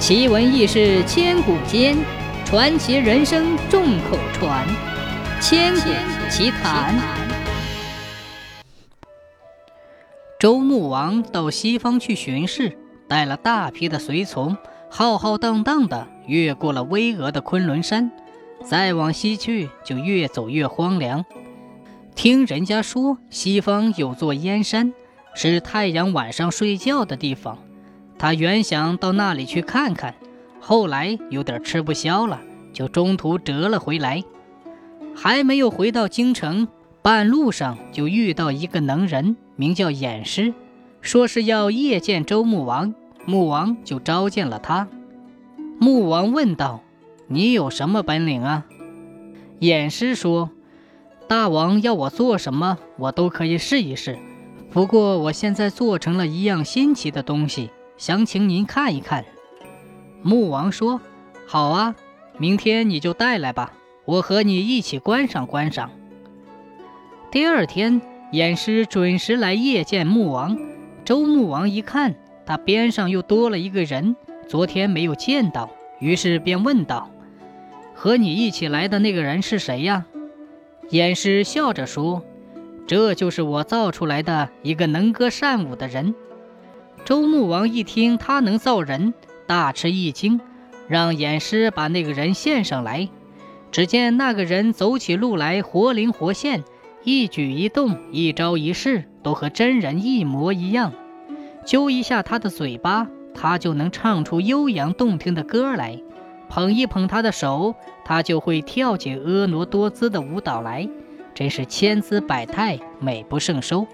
奇闻异事千古间，传奇人生众口传。千古奇谈。周穆王到西方去巡视，带了大批的随从，浩浩荡荡的越过了巍峨的昆仑山。再往西去，就越走越荒凉。听人家说，西方有座燕山，是太阳晚上睡觉的地方。他原想到那里去看看，后来有点吃不消了，就中途折了回来。还没有回到京城，半路上就遇到一个能人，名叫偃师，说是要夜见周穆王。穆王就召见了他。穆王问道：“你有什么本领啊？”偃师说：“大王要我做什么，我都可以试一试。不过我现在做成了一样新奇的东西。”想请您看一看，穆王说：“好啊，明天你就带来吧，我和你一起观赏观赏。”第二天，偃师准时来夜见穆王。周穆王一看，他边上又多了一个人，昨天没有见到，于是便问道：“和你一起来的那个人是谁呀？”偃师笑着说：“这就是我造出来的一个能歌善舞的人。”周穆王一听他能造人，大吃一惊，让偃师把那个人献上来。只见那个人走起路来活灵活现，一举一动、一招一式都和真人一模一样。揪一下他的嘴巴，他就能唱出悠扬动听的歌来；捧一捧他的手，他就会跳起婀娜多姿的舞蹈来，真是千姿百态，美不胜收。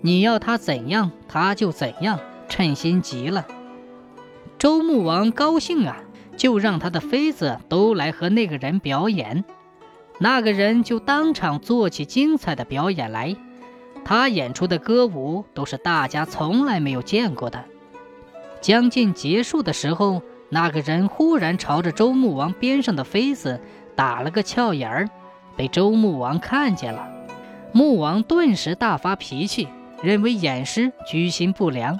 你要他怎样，他就怎样，称心极了。周穆王高兴啊，就让他的妃子都来和那个人表演。那个人就当场做起精彩的表演来，他演出的歌舞都是大家从来没有见过的。将近结束的时候，那个人忽然朝着周穆王边上的妃子打了个俏眼儿，被周穆王看见了。穆王顿时大发脾气。认为偃师居心不良，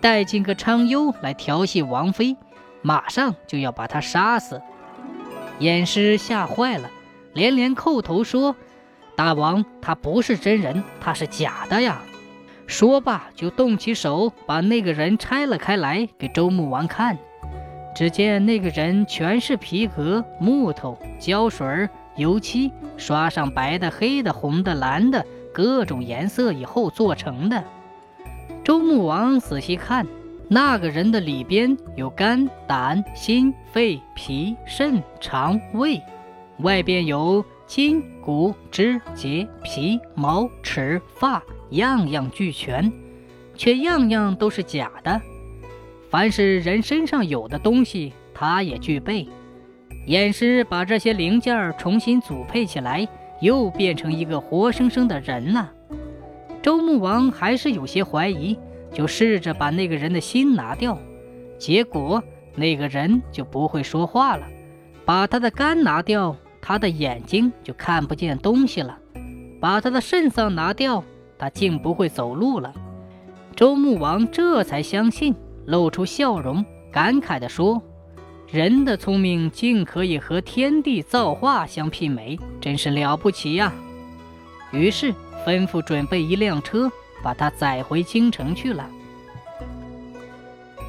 带进个昌幽来调戏王妃，马上就要把他杀死。偃师吓坏了，连连叩头说：“大王，他不是真人，他是假的呀！”说罢就动起手，把那个人拆了开来给周穆王看。只见那个人全是皮革、木头、胶水、油漆，刷上白的、黑的、红的、蓝的。各种颜色以后做成的。周穆王仔细看，那个人的里边有肝、胆、心、肺、脾、肾、肠、胃，外边有筋、骨、肢、节、皮、毛、齿、发，样样俱全，却样样都是假的。凡是人身上有的东西，他也具备。偃师把这些零件重新组配起来。又变成一个活生生的人了。周穆王还是有些怀疑，就试着把那个人的心拿掉，结果那个人就不会说话了。把他的肝拿掉，他的眼睛就看不见东西了；把他的肾脏拿掉，他竟不会走路了。周穆王这才相信，露出笑容，感慨地说。人的聪明竟可以和天地造化相媲美，真是了不起呀！于是吩咐准备一辆车，把他载回京城去了。